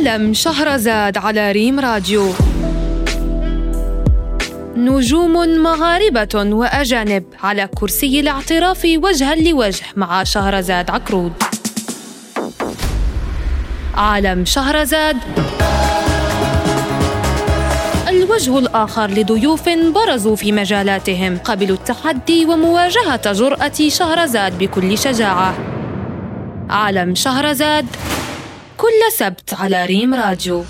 عالم شهرزاد على ريم راديو. نجوم مغاربة وأجانب على كرسي الاعتراف وجها لوجه مع شهرزاد عكرود عالم شهرزاد الوجه الآخر لضيوف برزوا في مجالاتهم قبلوا التحدي ومواجهة جرأة شهرزاد بكل شجاعة. عالم شهرزاد كل سبت على ريم راديو.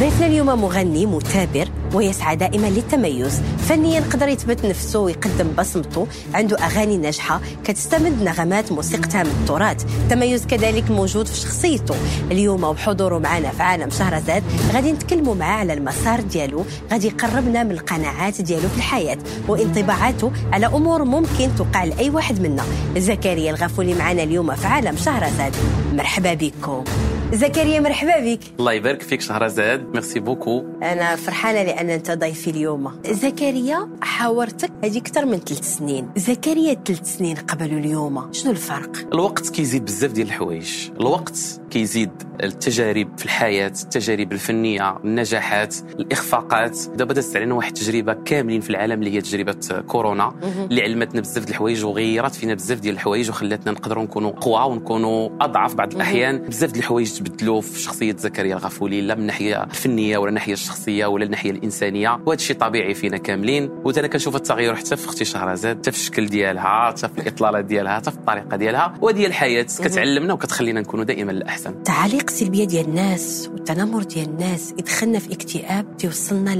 ضيفنا اليوم مغني مثابر ويسعى دائما للتميز. فنيا قدر يثبت نفسه ويقدم بصمته. عنده أغاني ناجحة كتستمد نغمات موسيقتها من التراث. التميز كذلك موجود في شخصيته. اليوم وبحضوره معنا في عالم شهرزاد. غادي نتكلموا معاه على المسار ديالو. غادي يقربنا من القناعات ديالو في الحياة وانطباعاته على أمور ممكن توقع لأي واحد منا. زكريا الغفولي معنا اليوم في عالم شهرزاد. مرحبا بكم. زكريا مرحبا بك. الله يبارك فيك شهرزاد merci beaucoup أنا فرحانة لأن أنت ضيفي اليوم. زكريا حاورتك؟ هذه أكثر من ثلاث سنين. زكريا ثلاث سنين قبل اليوم. شنو الفرق؟ الوقت كيزيد بزاف ديال الحوايج. الوقت كيزيد. التجارب في الحياة التجارب الفنية النجاحات الإخفاقات. دابا دازت علينا واحد التجربة كاملين في العالم اللي هي تجربة كورونا اللي علمتنا بزاف ديال الحوايج وغيرت فينا بزاف ديال الحوايج وخلاتنا نقدروا نكونوا قوى ونكونوا أضعف بعض الأحيان. بزاف ديال الحوايج تبدلوا في شخصية زكريا الغفولي لا من الناحية الفنية ولا الناحية الشخصية ولا الناحية الإنسانية. وهذا الشيء طبيعي فينا كاملين. وتا أنا كنشوف التغير حتى في أختي شهرزاد حتى في الشكل ديالها حتى في الإطلالة ديالها حتى في الطريقة ديالها. وهذه الحياة. كتعلمنا وكتخلينا نكونوا دائما الأحسن. التعاليق السلبيه ديال الناس والتنمر ديال الناس يدخلنا في اكتئاب توصلنا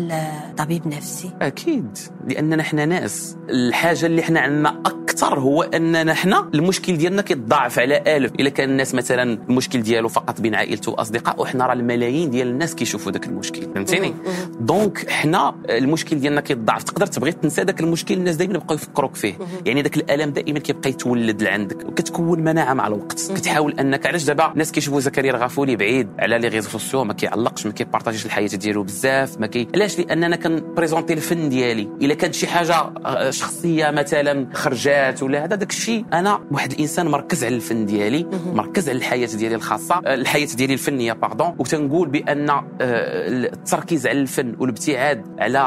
لطبيب نفسي. أكيد لأننا حنا ناس. الحاجة اللي حنا عندنا أكثر هو اننا حنا المشكل ديالنا كيتضاعف على آلف. إلا كان الناس مثلا المشكل ديالو فقط بين عائلته وأصدقائه وحنا راه الملايين ديال الناس كيشوفوا ذاك المشكل. فهمتيني؟ donc حنا المشكل ديالنا كيتضاعف. تقدر تبغي تنسى ذاك المشكل الناس دائما يبقاو يفكروك فيه. يعني ذاك الألم دائما كيبقى يتولد لعندك وكتكون مناعة مع الوقت. كتحاول أنك علاش دابا الناس كيشوفوا زكريا الغفولي بعيد على les réseaux sociaux؟ ما كيعلقش ما كي partage يش الحياة ديالو بزاف ما كي علاش؟ لأننا كن présenter الفن ديالي. إلا كانت شي حاجة شخصية مثلا خرجات ولا هذا داك الشيء. أنا واحد الإنسان مركز على الفن ديالي مركز على الحياة ديالي الخاصة الحياة ديالي الفنية باردون وتنقول بأن التركيز على الفن والابتعاد على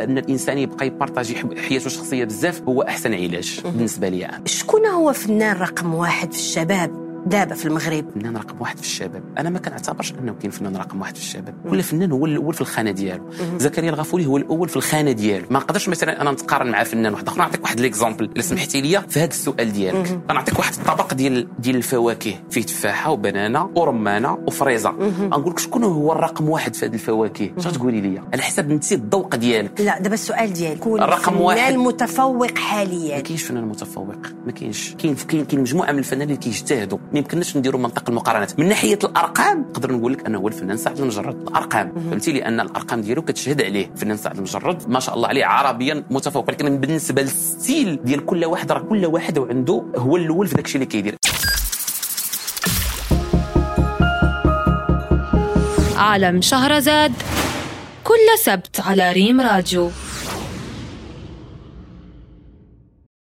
أن الإنسان يبقى يبارطاجي حياته الشخصية بزاف هو أحسن علاج بالنسبة لي شكون هو فنان رقم واحد في الشباب؟ دابا في المغرب. فنان رقم واحد في الشباب. أنا ما كنعتبرش أنه كاين فنان رقم واحد في الشباب. كل فنان هو الأول في الخانة ديالو. زكريا الغفولي هو الأول في الخانة ديالو. ما نقدرش مثلا أنا نتقارن مع فنان واحد آخر. نعطيك واحد l'exemple إلا سمحتي لي في هذا السؤال ديالك. غنعطيك واحد الطبق ديال ديال الفواكه. فيه تفاحة وبنانة ورمانة وفريزة. نقول لك شكون هو الرقم واحد في هذه الفواكه؟ اش تقولي لي على حسب انت الذوق ديالك. لا دابا السؤال ديالك. كون الرقم واحد. متفوق حاليا. ما كاينش فنان متفوق. ما كاينش. كاين كاين كاين مجموعة من الفنانين اللي كيجتهدوا. ما يمكنناش نديروا منطق المقارنات من ناحية الأرقام نقدر نقول لك أنه هو الفنان سعد لمجرد. الأرقام. فهمتي؟ لأن الأرقام ديالو كتشهد عليه. الفنان سعد لمجرد ما شاء الله عليه عربيا متفوق. ولكن بالنسبة لل style ديال كل واحد راه كل واحد وعنده هو الأول في داك الشيء اللي كيدير. عالم شهرزاد كل سبت على ريم راديو.